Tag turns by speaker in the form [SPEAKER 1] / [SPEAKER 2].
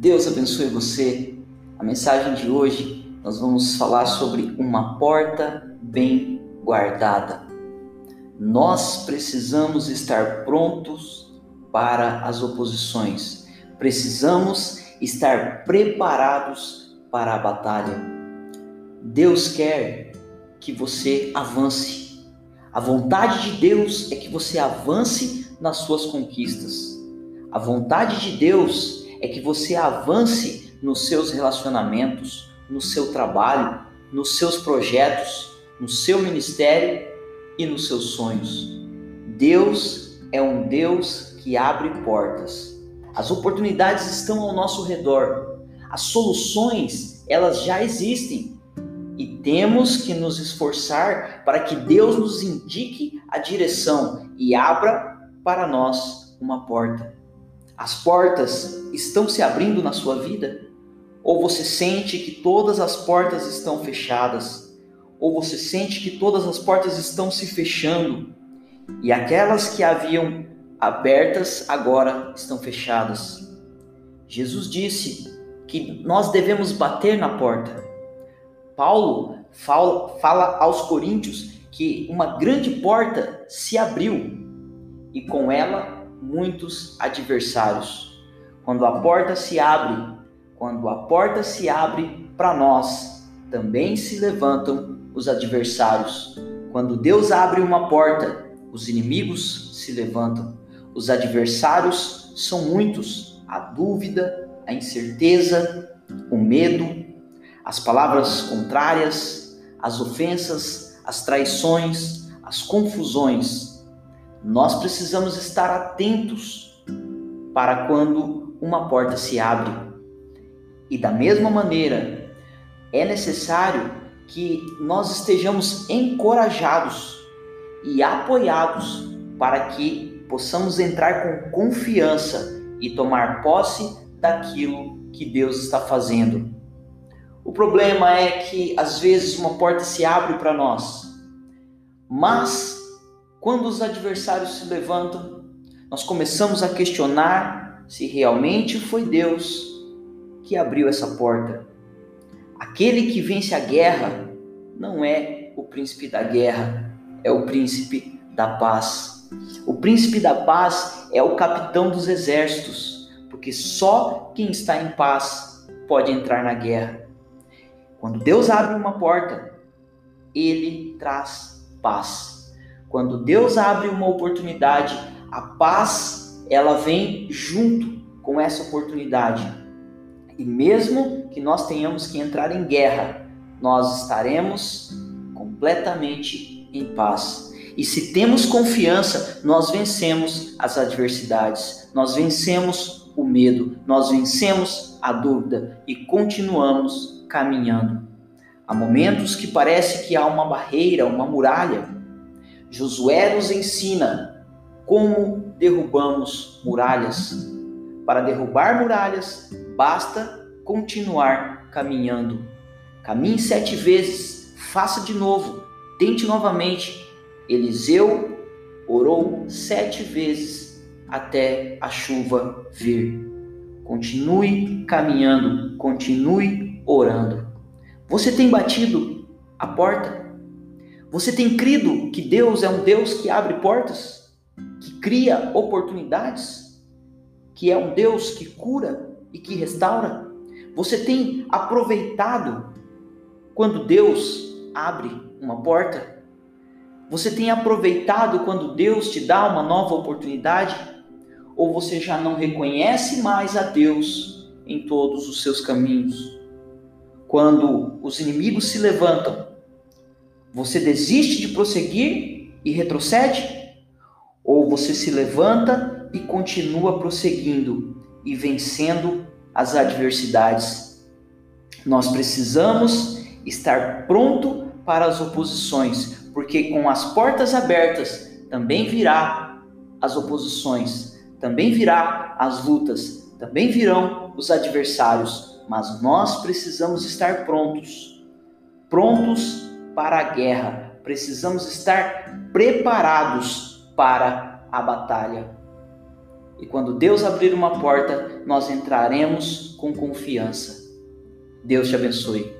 [SPEAKER 1] Deus abençoe você. A mensagem de hoje nós vamos falar sobre uma porta bem guardada. Nós precisamos estar prontos para as oposições. Precisamos estar preparados para a batalha. Deus quer que você avance. A vontade de Deus é que você avance nas suas conquistas. A vontade de Deus é que você avance nos seus relacionamentos, no seu trabalho, nos seus projetos, no seu ministério e nos seus sonhos. Deus é um Deus que abre portas. As oportunidades estão ao nosso redor. As soluções, elas já existem. E temos que nos esforçar para que Deus nos indique a direção e abra para nós uma porta. As portas estão se abrindo na sua vida? Ou você sente que todas as portas estão fechadas? Ou você sente que todas as portas estão se fechando e aquelas que haviam abertas agora estão fechadas? Jesus disse que nós devemos bater na porta. Paulo fala, fala aos coríntios que uma grande porta se abriu e com ela muitos adversários. Quando a porta se abre, quando a porta se abre para nós, também se levantam os adversários. Quando Deus abre uma porta, os inimigos se levantam. Os adversários são muitos: a dúvida, a incerteza, o medo, as palavras contrárias, as ofensas, as traições, as confusões nós precisamos estar atentos para quando uma porta se abre. E da mesma maneira, é necessário que nós estejamos encorajados e apoiados para que possamos entrar com confiança e tomar posse daquilo que Deus está fazendo. O problema é que às vezes uma porta se abre para nós, mas quando os adversários se levantam, nós começamos a questionar se realmente foi Deus que abriu essa porta. Aquele que vence a guerra não é o príncipe da guerra, é o príncipe da paz. O príncipe da paz é o capitão dos exércitos, porque só quem está em paz pode entrar na guerra. Quando Deus abre uma porta, ele traz paz. Quando Deus abre uma oportunidade, a paz ela vem junto com essa oportunidade. E mesmo que nós tenhamos que entrar em guerra, nós estaremos completamente em paz. E se temos confiança, nós vencemos as adversidades, nós vencemos o medo, nós vencemos a dúvida e continuamos caminhando. Há momentos que parece que há uma barreira, uma muralha, Josué nos ensina como derrubamos muralhas. Para derrubar muralhas, basta continuar caminhando. Caminhe sete vezes, faça de novo, tente novamente. Eliseu orou sete vezes até a chuva vir. Continue caminhando, continue orando. Você tem batido a porta? Você tem crido que Deus é um Deus que abre portas, que cria oportunidades, que é um Deus que cura e que restaura? Você tem aproveitado quando Deus abre uma porta? Você tem aproveitado quando Deus te dá uma nova oportunidade? Ou você já não reconhece mais a Deus em todos os seus caminhos? Quando os inimigos se levantam você desiste de prosseguir e retrocede? Ou você se levanta e continua prosseguindo e vencendo as adversidades? Nós precisamos estar pronto para as oposições, porque com as portas abertas também virá as oposições, também virá as lutas, também virão os adversários, mas nós precisamos estar prontos, prontos para a guerra, precisamos estar preparados para a batalha. E quando Deus abrir uma porta, nós entraremos com confiança. Deus te abençoe.